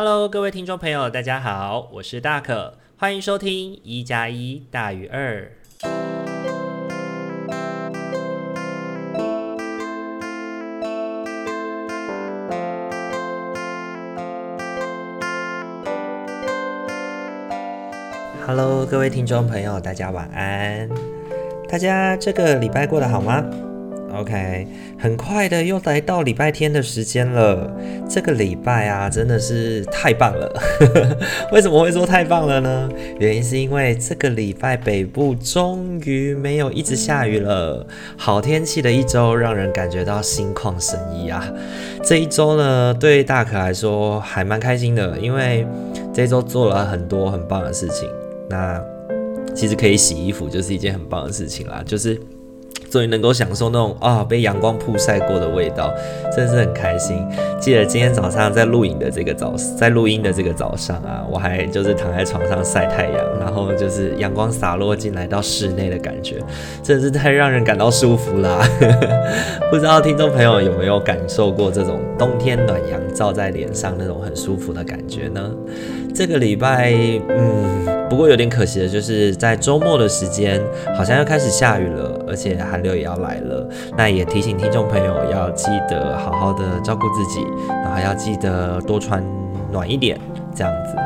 Hello，各位听众朋友，大家好，我是大可，欢迎收听一加一大于二。Hello，各位听众朋友，大家晚安。大家这个礼拜过得好吗？OK，很快的又来到礼拜天的时间了。这个礼拜啊，真的是太棒了。为什么会说太棒了呢？原因是因为这个礼拜北部终于没有一直下雨了，好天气的一周，让人感觉到心旷神怡啊。这一周呢，对大可来说还蛮开心的，因为这周做了很多很棒的事情。那其实可以洗衣服，就是一件很棒的事情啦，就是。终于能够享受那种啊、被阳光曝晒过的味道，真的是很开心。记得今天早上在录影的这个早，在录音的这个早上啊，我还就是躺在床上晒太阳，然后就是阳光洒落进来到室内的感觉，真是太让人感到舒服啦。不知道听众朋友有没有感受过这种冬天暖阳照在脸上那种很舒服的感觉呢？这个礼拜，嗯。不过有点可惜的就是，在周末的时间，好像要开始下雨了，而且寒流也要来了。那也提醒听众朋友要记得好好的照顾自己，然后要记得多穿暖一点，这样子。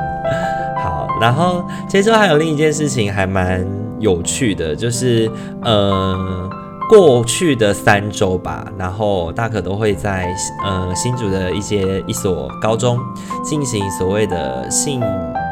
好，然后接着还有另一件事情还蛮有趣的，就是呃。过去的三周吧，然后大可都会在呃新竹的一些一所高中进行所谓的性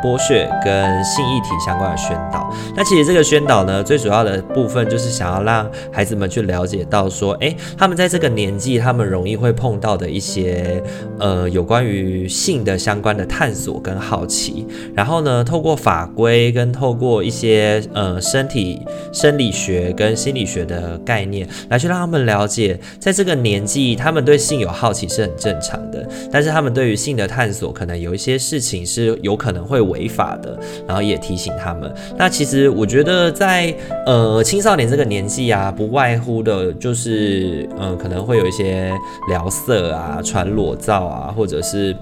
剥削跟性议题相关的宣导。那其实这个宣导呢，最主要的部分就是想要让孩子们去了解到说，诶，他们在这个年纪，他们容易会碰到的一些呃有关于性的相关的探索跟好奇。然后呢，透过法规跟透过一些呃身体生理学跟心理学的概念。来去让他们了解，在这个年纪，他们对性有好奇是很正常的，但是他们对于性的探索，可能有一些事情是有可能会违法的，然后也提醒他们。那其实我觉得在，呃青少年这个年纪啊，不外乎的就是，嗯、呃，可能会有一些聊色啊、传裸照啊，或者是。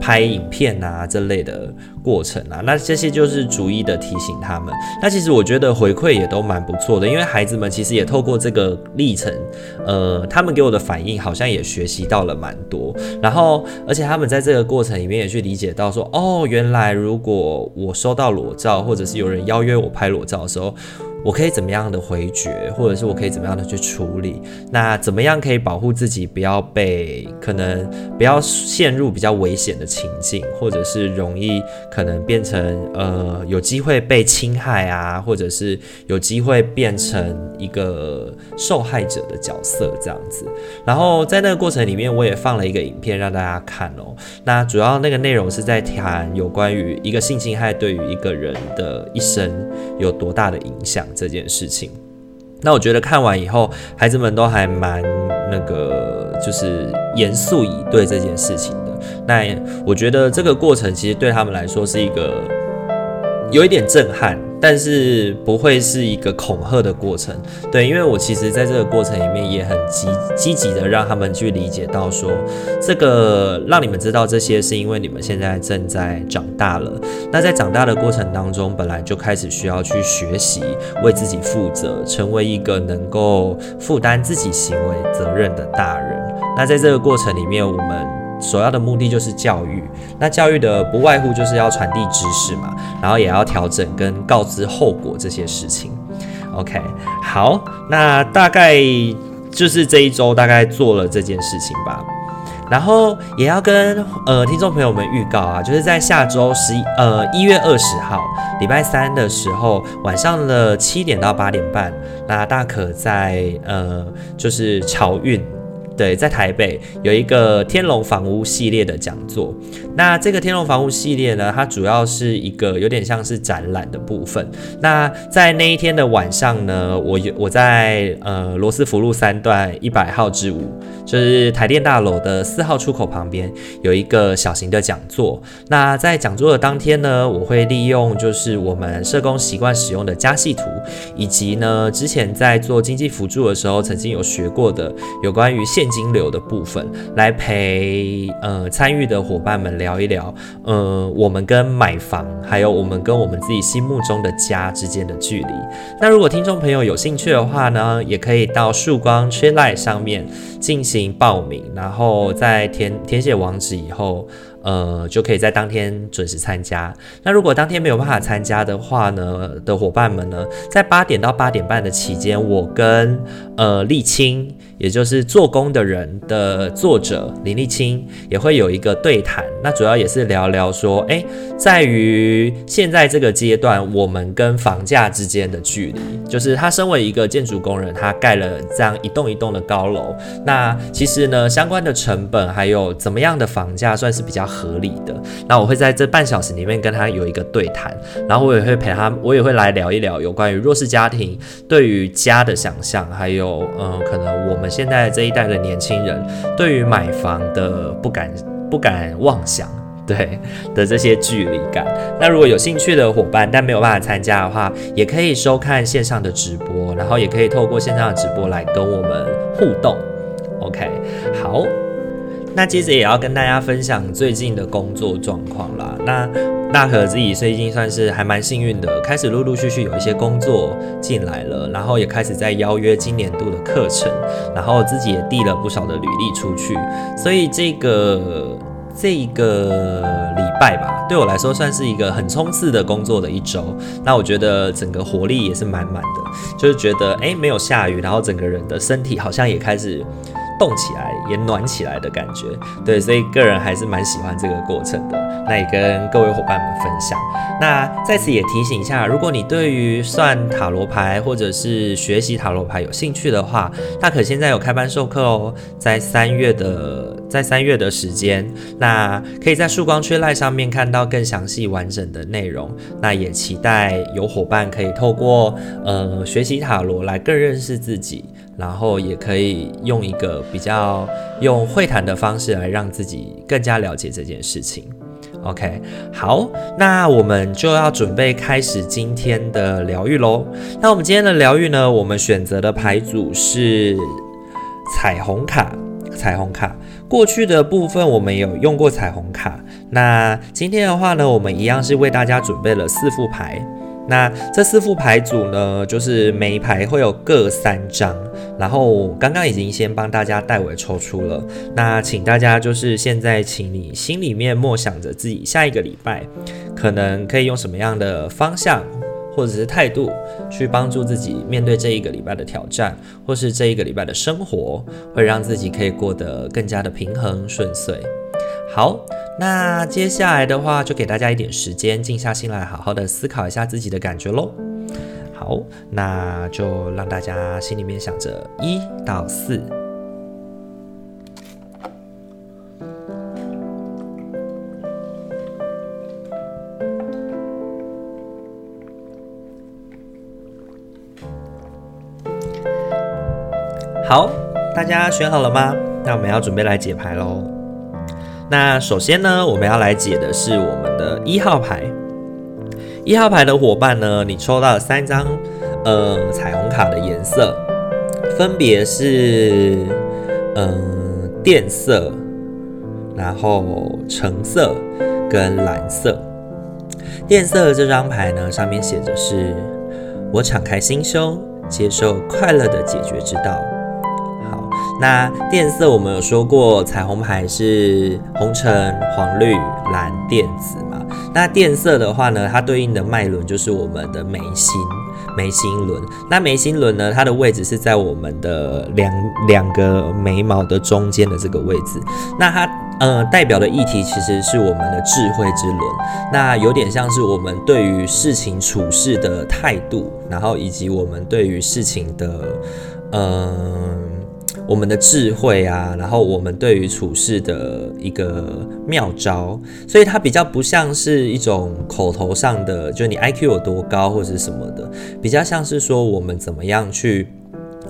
拍影片啊这类的过程啊，那这些就是逐一的提醒他们。那其实我觉得回馈也都蛮不错的，因为孩子们其实也透过这个历程，呃，他们给我的反应好像也学习到了蛮多。然后，而且他们在这个过程里面也去理解到说，哦，原来如果我收到裸照，或者是有人邀约我拍裸照的时候。我可以怎么样的回绝，或者是我可以怎么样的去处理？那怎么样可以保护自己，不要被可能不要陷入比较危险的情境，或者是容易可能变成呃有机会被侵害啊，或者是有机会变成一个受害者的角色这样子。然后在那个过程里面，我也放了一个影片让大家看哦。那主要那个内容是在谈有关于一个性侵害对于一个人的一生有多大的影响。这件事情，那我觉得看完以后，孩子们都还蛮那个，就是严肃以对这件事情的。那我觉得这个过程其实对他们来说是一个有一点震撼。但是不会是一个恐吓的过程，对，因为我其实在这个过程里面也很积积极的让他们去理解到说，这个让你们知道这些是因为你们现在正在长大了，那在长大的过程当中，本来就开始需要去学习为自己负责，成为一个能够负担自己行为责任的大人。那在这个过程里面，我们。首要的目的就是教育，那教育的不外乎就是要传递知识嘛，然后也要调整跟告知后果这些事情。OK，好，那大概就是这一周大概做了这件事情吧，然后也要跟呃听众朋友们预告啊，就是在下周十一呃一月二十号礼拜三的时候晚上的七点到八点半，那大可在呃就是潮运。对，在台北有一个天龙房屋系列的讲座。那这个天龙房屋系列呢，它主要是一个有点像是展览的部分。那在那一天的晚上呢，我有我在呃罗斯福路三段一百号之五，就是台电大楼的四号出口旁边有一个小型的讲座。那在讲座的当天呢，我会利用就是我们社工习惯使用的家系图，以及呢之前在做经济辅助的时候曾经有学过的有关于现金流的部分，来陪呃参与的伙伴们聊一聊，呃，我们跟买房，还有我们跟我们自己心目中的家之间的距离。那如果听众朋友有兴趣的话呢，也可以到曙光 t r l i 上面进行报名，然后在填填写网址以后。呃，就可以在当天准时参加。那如果当天没有办法参加的话呢，的伙伴们呢，在八点到八点半的期间，我跟呃立青，也就是做工的人的作者林立青，也会有一个对谈。那主要也是聊聊说，哎，在于现在这个阶段，我们跟房价之间的距离，就是他身为一个建筑工人，他盖了这样一栋一栋的高楼，那其实呢，相关的成本还有怎么样的房价算是比较合理的，那我会在这半小时里面跟他有一个对谈，然后我也会陪他，我也会来聊一聊有关于弱势家庭对于家的想象，还有嗯、可能我们现在这一代的年轻人对于买房的不敢不敢妄想，对的这些距离感。那如果有兴趣的伙伴，但没有办法参加的话，也可以收看线上的直播，然后也可以透过线上的直播来跟我们互动。OK，好。那接着也要跟大家分享最近的工作状况啦。那大可自己最近算是还蛮幸运的，开始陆陆续续有一些工作进来了，然后也开始在邀约今年度的课程，然后自己也递了不少的履历出去。所以这个这一个礼拜吧，对我来说算是一个很冲刺的工作的一周。那我觉得整个活力也是满满的，就是觉得诶，没有下雨，然后整个人的身体好像也开始。动起来也暖起来的感觉，对，所以个人还是蛮喜欢这个过程的。那也跟各位伙伴们分享。那在此也提醒一下，如果你对于算塔罗牌或者是学习塔罗牌有兴趣的话，大可现在有开班授课哦，在三月的在三月的时间，那可以在曙光 Treelight 上面看到更详细完整的内容。那也期待有伙伴可以透过呃学习塔罗来更认识自己。然后也可以用一个比较用会谈的方式来让自己更加了解这件事情。OK，好，那我们就要准备开始今天的疗愈喽。那我们今天的疗愈呢，我们选择的牌组是彩虹卡。彩虹卡过去的部分我们有用过彩虹卡，那今天的话呢，我们一样是为大家准备了四副牌。那这四副牌组呢，就是每一排会有各三张，然后刚刚已经先帮大家代为抽出了。那请大家就是现在，请你心里面默想着自己下一个礼拜可能可以用什么样的方向或者是态度去帮助自己面对这一个礼拜的挑战，或是这一个礼拜的生活，会让自己可以过得更加的平衡顺遂。好。那接下来的话，就给大家一点时间，静下心来，好好的思考一下自己的感觉喽。好，那就让大家心里面想着一到四。好，大家选好了吗？那我们要准备来解牌喽。那首先呢，我们要来解的是我们的一号牌。一号牌的伙伴呢，你抽到了三张呃彩虹卡的颜色，分别是嗯、呃、靛色，然后橙色跟蓝色。靛色的这张牌呢，上面写着是“我敞开心胸，接受快乐的解决之道”。好那靛色我们有说过，彩虹牌是红橙黄绿蓝靛紫？那靛色的话呢，它对应的脉轮就是我们的眉心眉心轮。那眉心轮呢，它的位置是在我们的两两个眉毛的中间的这个位置。那它呃代表的议题其实是我们的智慧之轮。那有点像是我们对于事情处事的态度，然后以及我们对于事情的嗯。我们的智慧啊，然后我们对于处事的一个妙招，所以它比较不像是一种口头上的，就你 IQ 有多高或者是什么的，比较像是说我们怎么样去，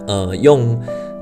呃，用。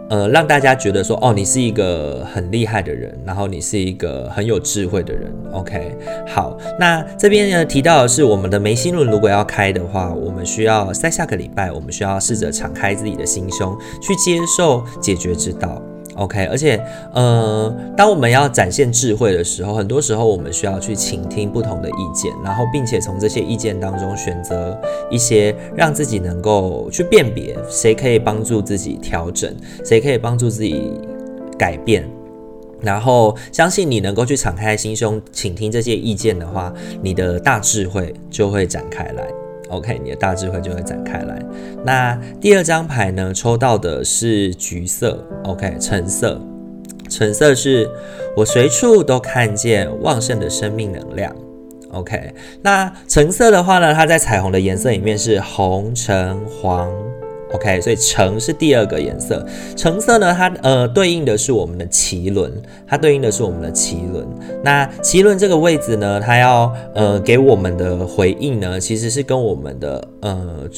呃，让大家觉得说，哦，你是一个很厉害的人，然后你是一个很有智慧的人。OK，好，那这边呢提到的是，我们的眉心轮如果要开的话，我们需要在下个礼拜，我们需要试着敞开自己的心胸，去接受解决之道。OK，而且，呃，当我们要展现智慧的时候，很多时候我们需要去倾听不同的意见，然后并且从这些意见当中选择一些让自己能够去辨别，谁可以帮助自己调整，谁可以帮助自己改变，然后相信你能够去敞开心胸倾听这些意见的话，你的大智慧就会展开来。OK，你的大智慧就会展开来。那第二张牌呢？抽到的是橘色。OK，橙色。橙色是我随处都看见旺盛的生命能量。OK，那橙色的话呢？它在彩虹的颜色里面是红、橙、黄。OK，所以橙是第二个颜色。橙色呢，它呃对应的是我们的脐轮，它对应的是我们的脐轮。那脐轮这个位置呢，它要呃给我们的回应呢，其实是跟我们的呃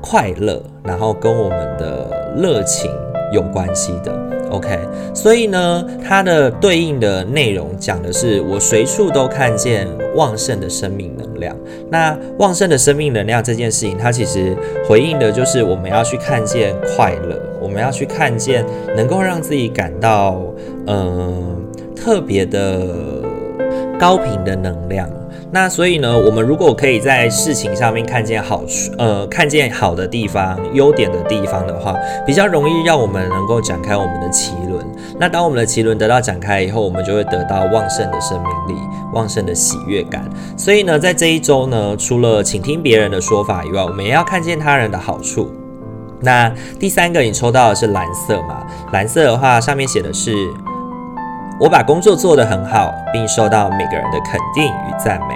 快乐，然后跟我们的热情有关系的。OK，所以呢，它的对应的内容讲的是我随处都看见旺盛的生命能量。那旺盛的生命能量这件事情，它其实回应的就是我们要去看见快乐，我们要去看见能够让自己感到嗯、呃、特别的高频的能量。那所以呢，我们如果可以在事情上面看见好处，呃，看见好的地方、优点的地方的话，比较容易让我们能够展开我们的奇。那当我们的脐轮得到展开以后，我们就会得到旺盛的生命力、旺盛的喜悦感。所以呢，在这一周呢，除了倾听别人的说法以外，我们也要看见他人的好处。那第三个，你抽到的是蓝色嘛？蓝色的话，上面写的是。我把工作做得很好，并受到每个人的肯定与赞美。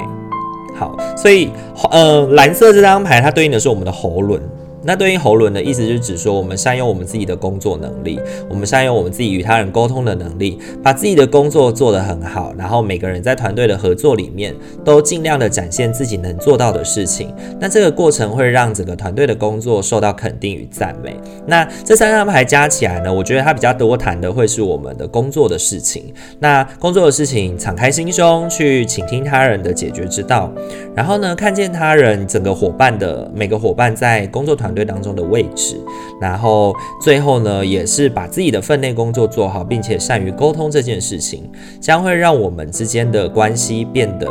好，所以呃，蓝色这张牌它对应的是我们的喉轮。那对应喉轮的意思，就是指说我们善用我们自己的工作能力，我们善用我们自己与他人沟通的能力，把自己的工作做得很好，然后每个人在团队的合作里面都尽量的展现自己能做到的事情。那这个过程会让整个团队的工作受到肯定与赞美。那这三张牌加起来呢，我觉得它比较多谈的会是我们的工作的事情。那工作的事情，敞开心胸去倾听他人的解决之道，然后呢，看见他人整个伙伴的每个伙伴在工作团队当中的位置，然后最后呢，也是把自己的分内工作做好，并且善于沟通这件事情，将会让我们之间的关系变得，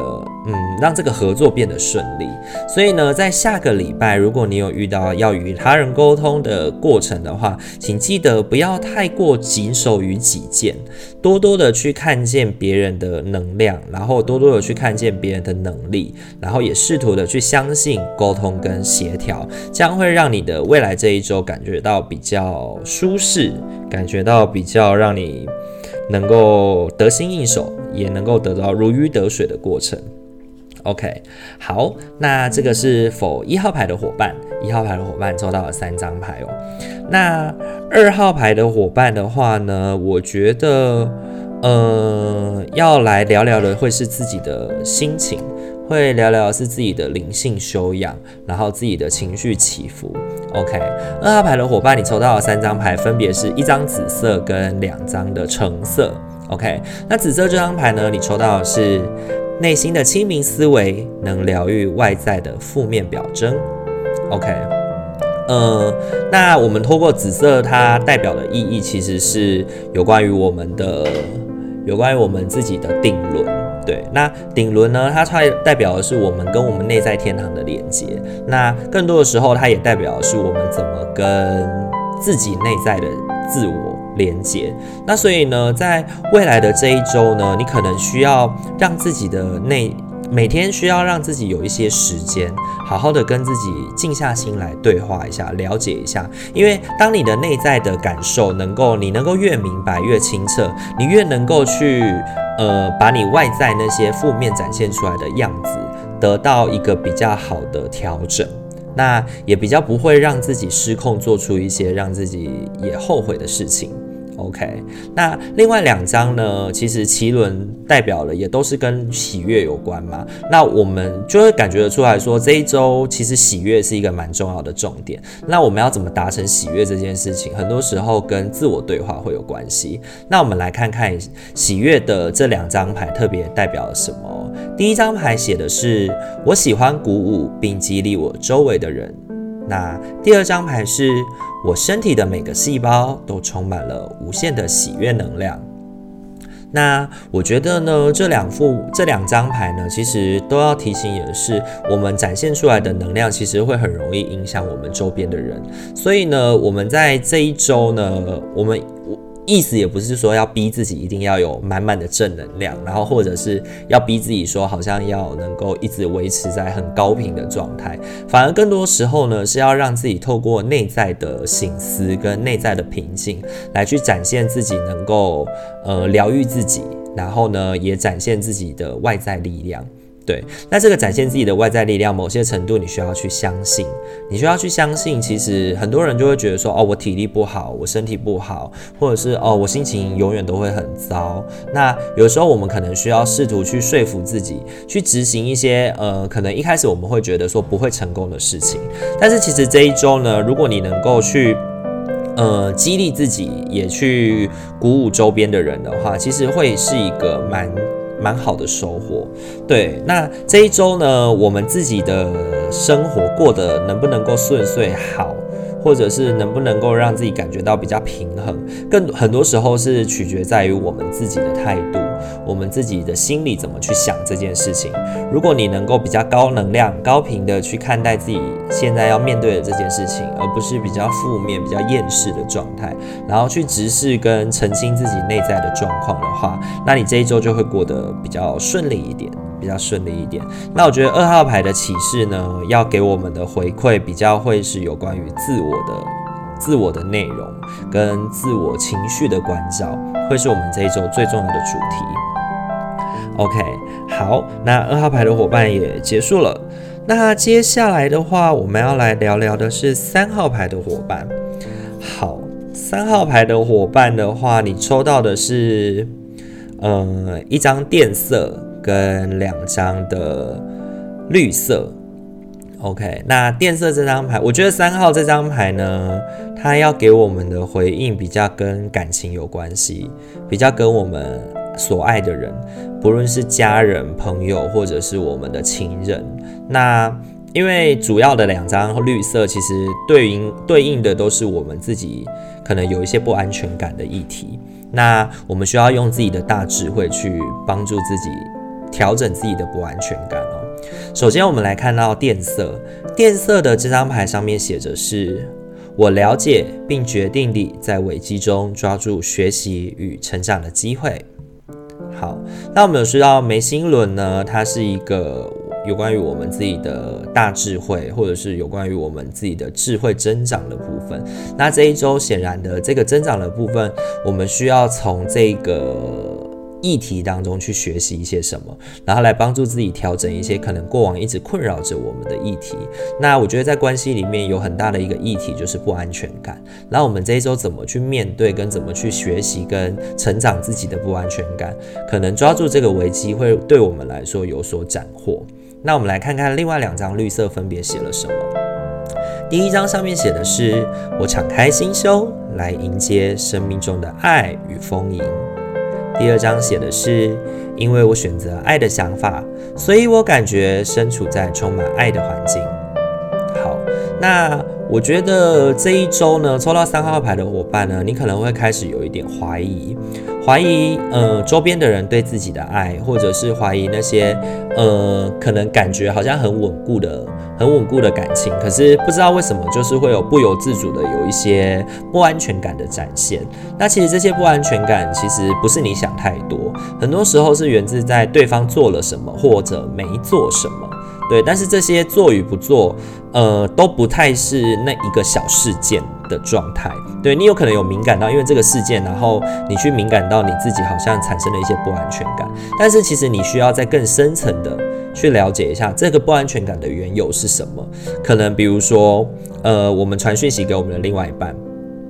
嗯，让这个合作变得顺利。所以呢，在下个礼拜，如果你有遇到要与他人沟通的过程的话，请记得不要太过谨守于己见，多多的去看见别人的能量，然后多多的去看见别人的能力，然后也试图的去相信沟通跟协调，将会让你。你的未来这一周感觉到比较舒适，感觉到比较让你能够得心应手，也能够得到如鱼得水的过程。OK，好，那这个是否一号牌的伙伴，一号牌的伙伴抽到了三张牌哦。那二号牌的伙伴的话呢，我觉得，呃，要来聊聊的会是自己的心情。会聊聊是自己的灵性修养，然后自己的情绪起伏。OK，二号牌的伙伴，你抽到了三张牌，分别是一张紫色跟两张的橙色。OK，那紫色这张牌呢，你抽到的是内心的清明思维能疗愈外在的负面表征。OK，呃，那我们透过紫色，它代表的意义其实是有关于我们的，有关于我们自己的定论。对，那顶轮呢？它代代表的是我们跟我们内在天堂的连接。那更多的时候，它也代表的是我们怎么跟自己内在的自我连接。那所以呢，在未来的这一周呢，你可能需要让自己的内。每天需要让自己有一些时间，好好的跟自己静下心来对话一下，了解一下。因为当你的内在的感受能够，你能够越明白越清澈，你越能够去，呃，把你外在那些负面展现出来的样子得到一个比较好的调整，那也比较不会让自己失控，做出一些让自己也后悔的事情。OK，那另外两张呢？其实脐轮代表了也都是跟喜悦有关嘛。那我们就会感觉得出来说，这一周其实喜悦是一个蛮重要的重点。那我们要怎么达成喜悦这件事情？很多时候跟自我对话会有关系。那我们来看看喜悦的这两张牌特别代表了什么。第一张牌写的是我喜欢鼓舞并激励我周围的人。那第二张牌是。我身体的每个细胞都充满了无限的喜悦能量。那我觉得呢，这两副这两张牌呢，其实都要提醒，也是我们展现出来的能量，其实会很容易影响我们周边的人。所以呢，我们在这一周呢，我们我。意思也不是说要逼自己一定要有满满的正能量，然后或者是要逼自己说好像要能够一直维持在很高频的状态，反而更多时候呢，是要让自己透过内在的醒思跟内在的平静，来去展现自己能够呃疗愈自己，然后呢也展现自己的外在力量。对，那这个展现自己的外在力量，某些程度你需要去相信，你需要去相信，其实很多人就会觉得说，哦，我体力不好，我身体不好，或者是哦，我心情永远都会很糟。那有时候我们可能需要试图去说服自己，去执行一些呃，可能一开始我们会觉得说不会成功的事情，但是其实这一周呢，如果你能够去呃激励自己，也去鼓舞周边的人的话，其实会是一个蛮。蛮好的收获，对。那这一周呢，我们自己的生活过得能不能够顺遂好？或者是能不能够让自己感觉到比较平衡，更很多时候是取决在于我们自己的态度，我们自己的心里怎么去想这件事情。如果你能够比较高能量、高频的去看待自己现在要面对的这件事情，而不是比较负面、比较厌世的状态，然后去直视跟澄清自己内在的状况的话，那你这一周就会过得比较顺利一点。比较顺利一点。那我觉得二号牌的启示呢，要给我们的回馈比较会是有关于自我的、自我的内容跟自我情绪的关照，会是我们这一周最重要的主题。OK，好，那二号牌的伙伴也结束了。那接下来的话，我们要来聊聊的是三号牌的伙伴。好，三号牌的伙伴的话，你抽到的是，呃，一张电色。跟两张的绿色，OK，那电色这张牌，我觉得三号这张牌呢，它要给我们的回应比较跟感情有关系，比较跟我们所爱的人，不论是家人、朋友，或者是我们的情人。那因为主要的两张绿色，其实对应对应的都是我们自己可能有一些不安全感的议题。那我们需要用自己的大智慧去帮助自己。调整自己的不安全感。首先，我们来看到电色，电色的这张牌上面写着是：“我了解并决定地在危机中抓住学习与成长的机会。”好，那我们有知道眉心轮呢，它是一个有关于我们自己的大智慧，或者是有关于我们自己的智慧增长的部分。那这一周显然的这个增长的部分，我们需要从这个。议题当中去学习一些什么，然后来帮助自己调整一些可能过往一直困扰着我们的议题。那我觉得在关系里面有很大的一个议题就是不安全感。那我们这一周怎么去面对，跟怎么去学习跟成长自己的不安全感，可能抓住这个危机会对我们来说有所斩获。那我们来看看另外两张绿色分别写了什么。第一张上面写的是：我敞开心胸来迎接生命中的爱与丰盈。第二章写的是，因为我选择爱的想法，所以我感觉身处在充满爱的环境。好，那我觉得这一周呢，抽到三号牌的伙伴呢，你可能会开始有一点怀疑，怀疑呃周边的人对自己的爱，或者是怀疑那些呃可能感觉好像很稳固的。很稳固的感情，可是不知道为什么，就是会有不由自主的有一些不安全感的展现。那其实这些不安全感，其实不是你想太多，很多时候是源自在对方做了什么或者没做什么。对，但是这些做与不做，呃，都不太是那一个小事件的状态。对，你有可能有敏感到，因为这个事件，然后你去敏感到你自己好像产生了一些不安全感。但是其实你需要在更深层的去了解一下这个不安全感的缘由是什么。可能比如说，呃，我们传讯息给我们的另外一半。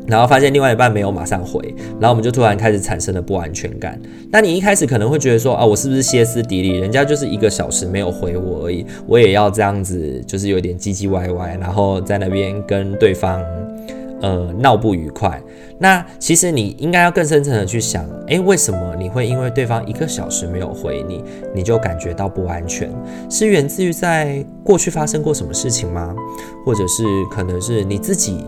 然后发现另外一半没有马上回，然后我们就突然开始产生了不安全感。那你一开始可能会觉得说啊，我是不是歇斯底里？人家就是一个小时没有回我而已，我也要这样子，就是有点唧唧歪歪，然后在那边跟对方呃闹不愉快。那其实你应该要更深层的去想，诶，为什么你会因为对方一个小时没有回你，你就感觉到不安全？是源自于在过去发生过什么事情吗？或者是可能是你自己？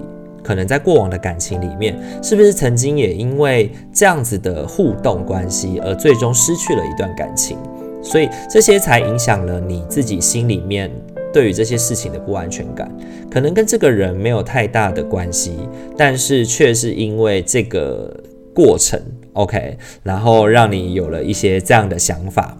可能在过往的感情里面，是不是曾经也因为这样子的互动关系而最终失去了一段感情？所以这些才影响了你自己心里面对于这些事情的不安全感。可能跟这个人没有太大的关系，但是却是因为这个过程，OK，然后让你有了一些这样的想法。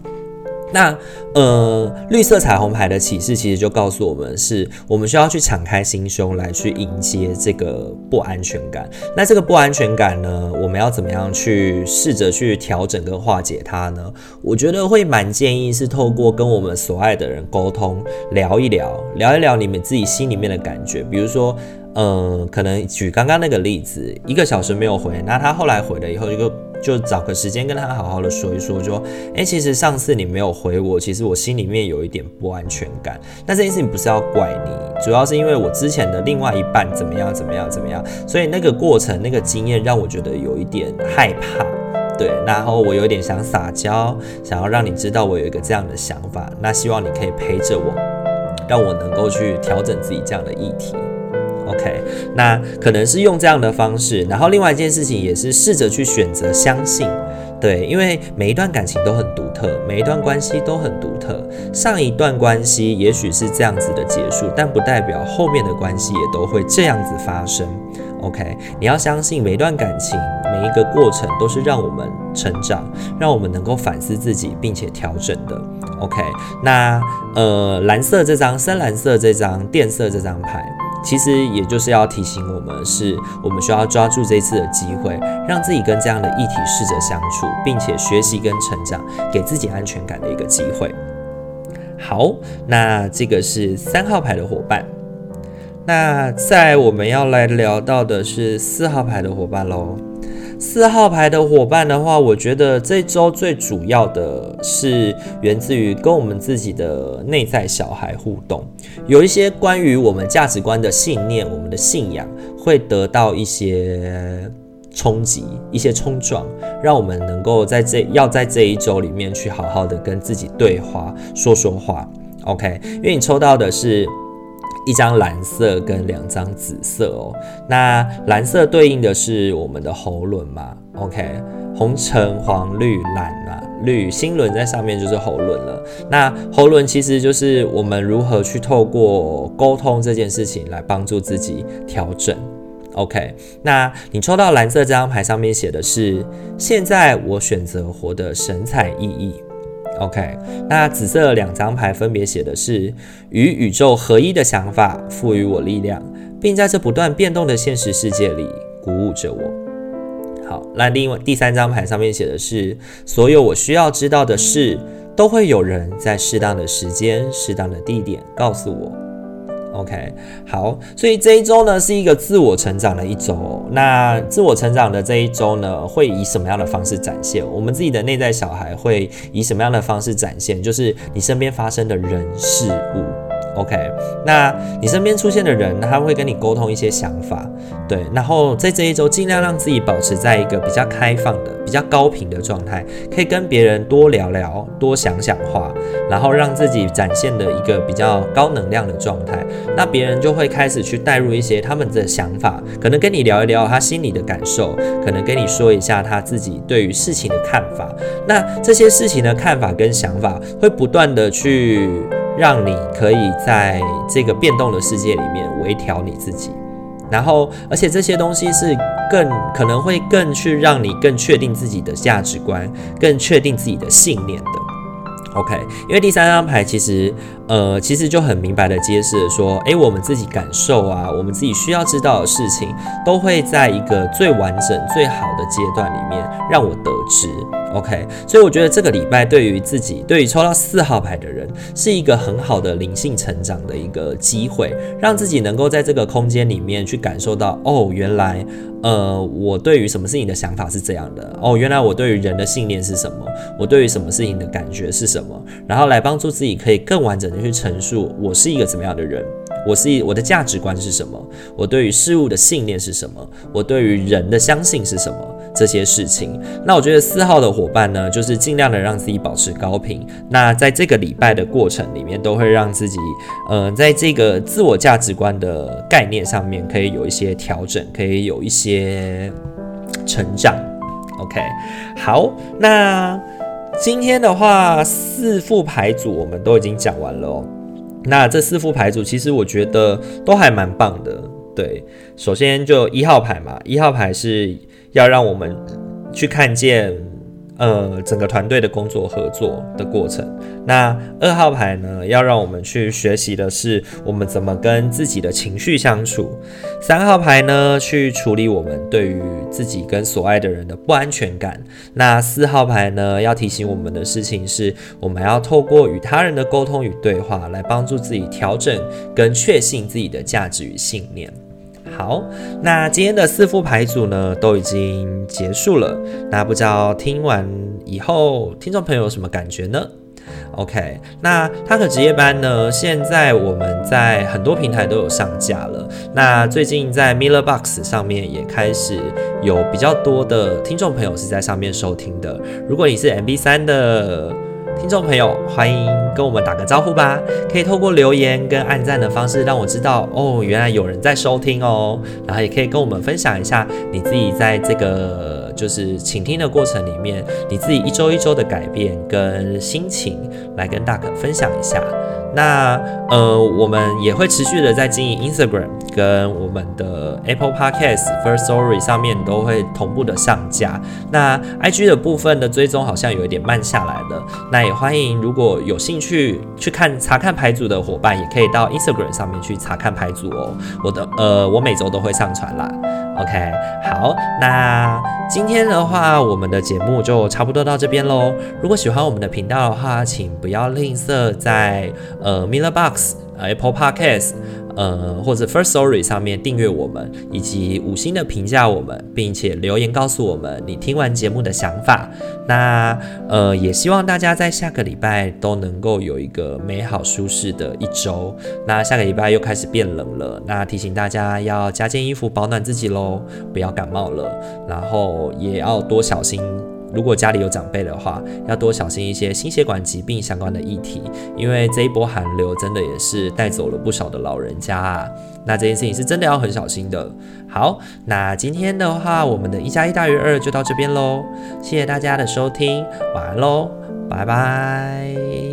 那呃，绿色彩虹牌的启示其实就告诉我们是，我们需要去敞开心胸来去迎接这个不安全感。那这个不安全感呢，我们要怎么样去试着去调整跟化解它呢？我觉得会蛮建议是透过跟我们所爱的人沟通，聊一聊，聊一聊你们自己心里面的感觉。比如说，嗯、呃，可能举刚刚那个例子，一个小时没有回，那他后来回了以后就。就找个时间跟他好好的说一说，说，哎，其实上次你没有回我，其实我心里面有一点不安全感。但这件事情不是要怪你，主要是因为我之前的另外一半怎么样怎么样怎么样，所以那个过程那个经验让我觉得有一点害怕，对，然后我有点想撒娇，想要让你知道我有一个这样的想法，那希望你可以陪着我，让我能够去调整自己这样的议题。OK，那可能是用这样的方式，然后另外一件事情也是试着去选择相信，对，因为每一段感情都很独特，每一段关系都很独特。上一段关系也许是这样子的结束，但不代表后面的关系也都会这样子发生。OK，你要相信每一段感情，每一个过程都是让我们成长，让我们能够反思自己，并且调整的。OK，那呃，蓝色这张、深蓝色这张、靛色这张牌。其实也就是要提醒我们，是我们需要抓住这次的机会，让自己跟这样的议题试着相处，并且学习跟成长，给自己安全感的一个机会。好，那这个是三号牌的伙伴。那在我们要来聊到的是四号牌的伙伴喽。四号牌的伙伴的话，我觉得这周最主要的是源自于跟我们自己的内在小孩互动，有一些关于我们价值观的信念、我们的信仰会得到一些冲击、一些冲撞，让我们能够在这要在这一周里面去好好的跟自己对话、说说话。OK，因为你抽到的是。一张蓝色跟两张紫色哦，那蓝色对应的是我们的喉轮嘛？OK，红橙黄绿蓝啊，绿心轮在上面就是喉轮了。那喉轮其实就是我们如何去透过沟通这件事情来帮助自己调整。OK，那你抽到蓝色这张牌上面写的是：现在我选择活得神采奕奕。OK，那紫色的两张牌分别写的是与宇宙合一的想法赋予我力量，并在这不断变动的现实世界里鼓舞着我。好，那另外第三张牌上面写的是所有我需要知道的事，都会有人在适当的时间、适当的地点告诉我。OK，好，所以这一周呢是一个自我成长的一周。那自我成长的这一周呢，会以什么样的方式展现？我们自己的内在小孩会以什么样的方式展现？就是你身边发生的人事物。OK，那你身边出现的人，他会跟你沟通一些想法，对。然后在这一周，尽量让自己保持在一个比较开放的、比较高频的状态，可以跟别人多聊聊、多想想话，然后让自己展现的一个比较高能量的状态。那别人就会开始去带入一些他们的想法，可能跟你聊一聊他心里的感受，可能跟你说一下他自己对于事情的看法。那这些事情的看法跟想法，会不断的去。让你可以在这个变动的世界里面微调你自己，然后，而且这些东西是更可能会更去让你更确定自己的价值观，更确定自己的信念的。OK，因为第三张牌其实，呃，其实就很明白的揭示说，诶，我们自己感受啊，我们自己需要知道的事情，都会在一个最完整、最好的阶段里面让我得知。OK，所以我觉得这个礼拜对于自己，对于抽到四号牌的人，是一个很好的灵性成长的一个机会，让自己能够在这个空间里面去感受到，哦，原来，呃，我对于什么事情的想法是这样的，哦，原来我对于人的信念是什么，我对于什么事情的感觉是什么，然后来帮助自己可以更完整的去陈述我是一个怎么样的人，我是，我的价值观是什么，我对于事物的信念是什么，我对于人的相信是什么。这些事情。那我觉得四号的伙伴呢，就是尽量的让自己保持高频。那在这个礼拜的过程里面，都会让自己，呃，在这个自我价值观的概念上面，可以有一些调整，可以有一些成长。OK，好，那今天的话，四副牌组我们都已经讲完了哦。那这四副牌组，其实我觉得都还蛮棒的。对，首先就一号牌嘛，一号牌是要让我们去看见。呃，整个团队的工作合作的过程。那二号牌呢，要让我们去学习的是我们怎么跟自己的情绪相处。三号牌呢，去处理我们对于自己跟所爱的人的不安全感。那四号牌呢，要提醒我们的事情是，我们要透过与他人的沟通与对话，来帮助自己调整跟确信自己的价值与信念。好，那今天的四副牌组呢，都已经结束了。那不知道听完以后，听众朋友有什么感觉呢？OK，那他可职业班呢，现在我们在很多平台都有上架了。那最近在 MillerBox 上面也开始有比较多的听众朋友是在上面收听的。如果你是 MB3 的，听众朋友，欢迎跟我们打个招呼吧！可以透过留言跟按赞的方式让我知道哦，原来有人在收听哦。然后也可以跟我们分享一下你自己在这个就是倾听的过程里面，你自己一周一周的改变跟心情，来跟大可分享一下。那呃，我们也会持续的在经营 Instagram，跟我们的 Apple Podcast、First Story 上面都会同步的上架。那 IG 的部分的追踪好像有一点慢下来了。那也欢迎如果有兴趣去看查看牌组的伙伴，也可以到 Instagram 上面去查看牌组哦。我的呃，我每周都会上传啦。OK，好，那今天的话，我们的节目就差不多到这边喽。如果喜欢我们的频道的话，请不要吝啬在呃 MillerBox、Apple Podcast。呃，或者 First Story 上面订阅我们，以及五星的评价我们，并且留言告诉我们你听完节目的想法。那呃，也希望大家在下个礼拜都能够有一个美好舒适的一周。那下个礼拜又开始变冷了，那提醒大家要加件衣服保暖自己喽，不要感冒了，然后也要多小心。如果家里有长辈的话，要多小心一些心血管疾病相关的议题，因为这一波寒流真的也是带走了不少的老人家啊。那这件事情是真的要很小心的。好，那今天的话，我们的一加一大于二就到这边喽。谢谢大家的收听，晚安喽，拜拜。